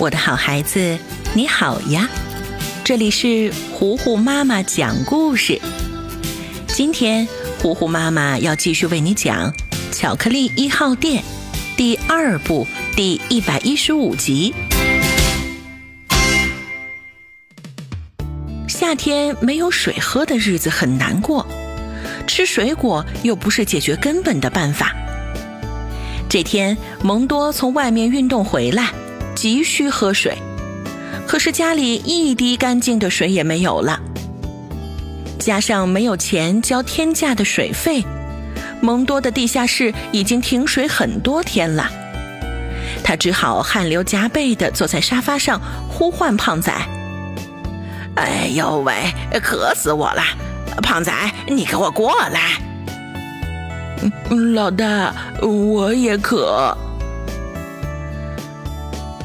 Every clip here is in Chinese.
我的好孩子，你好呀！这里是糊糊妈妈讲故事。今天糊糊妈妈要继续为你讲《巧克力一号店》第二部第一百一十五集。夏天没有水喝的日子很难过，吃水果又不是解决根本的办法。这天，蒙多从外面运动回来。急需喝水，可是家里一滴干净的水也没有了。加上没有钱交天价的水费，蒙多的地下室已经停水很多天了。他只好汗流浃背地坐在沙发上，呼唤胖仔：“哎呦喂，渴死我了！胖仔，你给我过来。”“老大，我也渴。”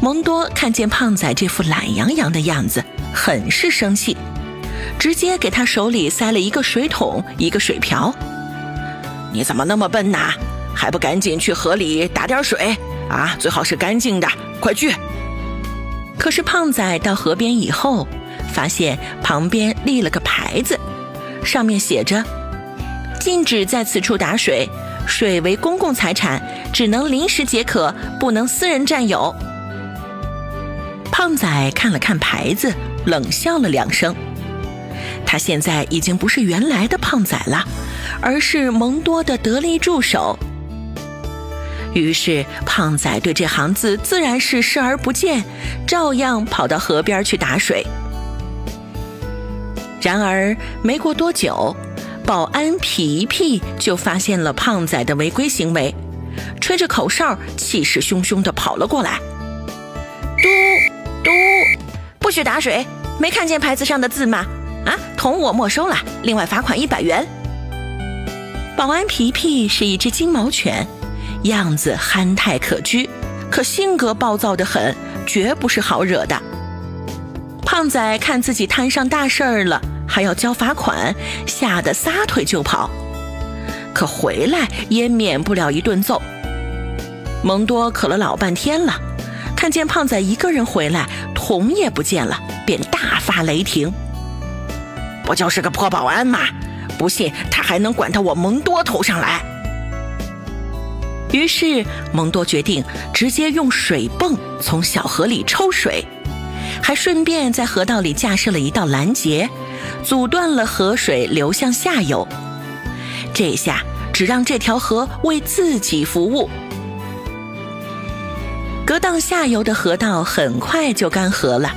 蒙多看见胖仔这副懒洋洋的样子，很是生气，直接给他手里塞了一个水桶、一个水瓢。你怎么那么笨呐？还不赶紧去河里打点水啊？最好是干净的，快去！可是胖仔到河边以后，发现旁边立了个牌子，上面写着：“禁止在此处打水，水为公共财产，只能临时解渴，不能私人占有。”胖仔看了看牌子，冷笑了两声。他现在已经不是原来的胖仔了，而是蒙多的得力助手。于是，胖仔对这行字自然是视而不见，照样跑到河边去打水。然而，没过多久，保安皮皮就发现了胖仔的违规行为，吹着口哨，气势汹汹地跑了过来。嘟不许打水！没看见牌子上的字吗？啊，桶我没收了，另外罚款一百元。保安皮皮是一只金毛犬，样子憨态可掬，可性格暴躁的很，绝不是好惹的。胖仔看自己摊上大事儿了，还要交罚款，吓得撒腿就跑，可回来也免不了一顿揍。蒙多渴了老半天了。看见胖仔一个人回来，桶也不见了，便大发雷霆：“不就是个破保安吗？不信他还能管到我蒙多头上来。”于是蒙多决定直接用水泵从小河里抽水，还顺便在河道里架设了一道拦截，阻断了河水流向下游。这下只让这条河为自己服务。隔荡下游的河道很快就干涸了，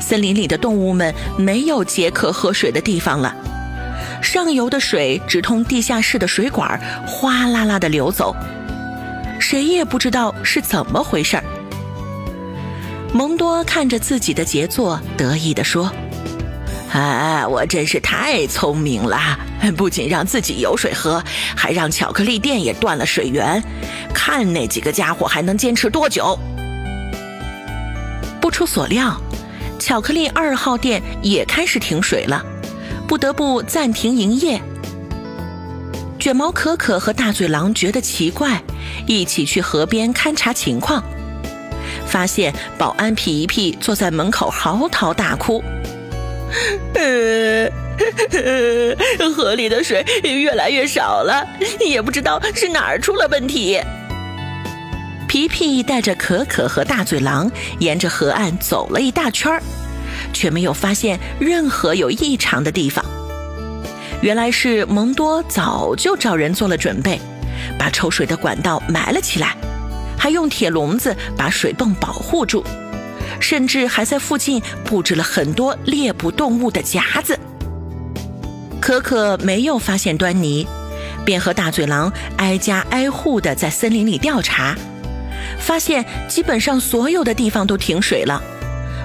森林里的动物们没有解渴喝水的地方了。上游的水直通地下室的水管，哗啦啦的流走，谁也不知道是怎么回事儿。蒙多看着自己的杰作，得意地说。哎，我真是太聪明了！不仅让自己有水喝，还让巧克力店也断了水源。看那几个家伙还能坚持多久？不出所料，巧克力二号店也开始停水了，不得不暂停营业。卷毛可可和大嘴狼觉得奇怪，一起去河边勘察情况，发现保安皮皮坐在门口嚎啕大哭。呃，河里的水越来越少了，也不知道是哪儿出了问题。皮皮带着可可和大嘴狼沿着河岸走了一大圈却没有发现任何有异常的地方。原来是蒙多早就找人做了准备，把抽水的管道埋了起来，还用铁笼子把水泵保护住。甚至还在附近布置了很多猎捕动物的夹子。可可没有发现端倪，便和大嘴狼挨家挨户的在森林里调查，发现基本上所有的地方都停水了，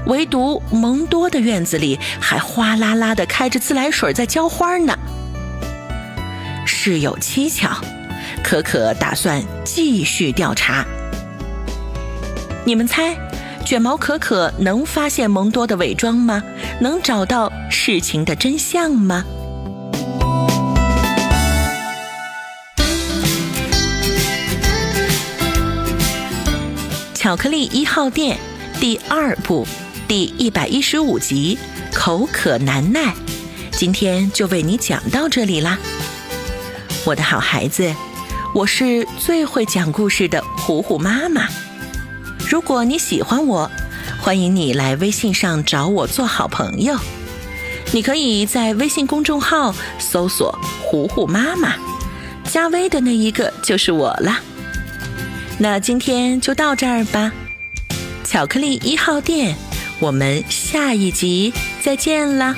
唯独蒙多的院子里还哗啦啦的开着自来水在浇花呢。事有蹊跷，可可打算继续调查。你们猜？卷毛可可能发现蒙多的伪装吗？能找到事情的真相吗？巧克力一号店第二部第一百一十五集《口渴难耐》，今天就为你讲到这里啦，我的好孩子，我是最会讲故事的虎虎妈妈。如果你喜欢我，欢迎你来微信上找我做好朋友。你可以在微信公众号搜索“虎虎妈妈”，加微的那一个就是我啦。那今天就到这儿吧，巧克力一号店，我们下一集再见啦。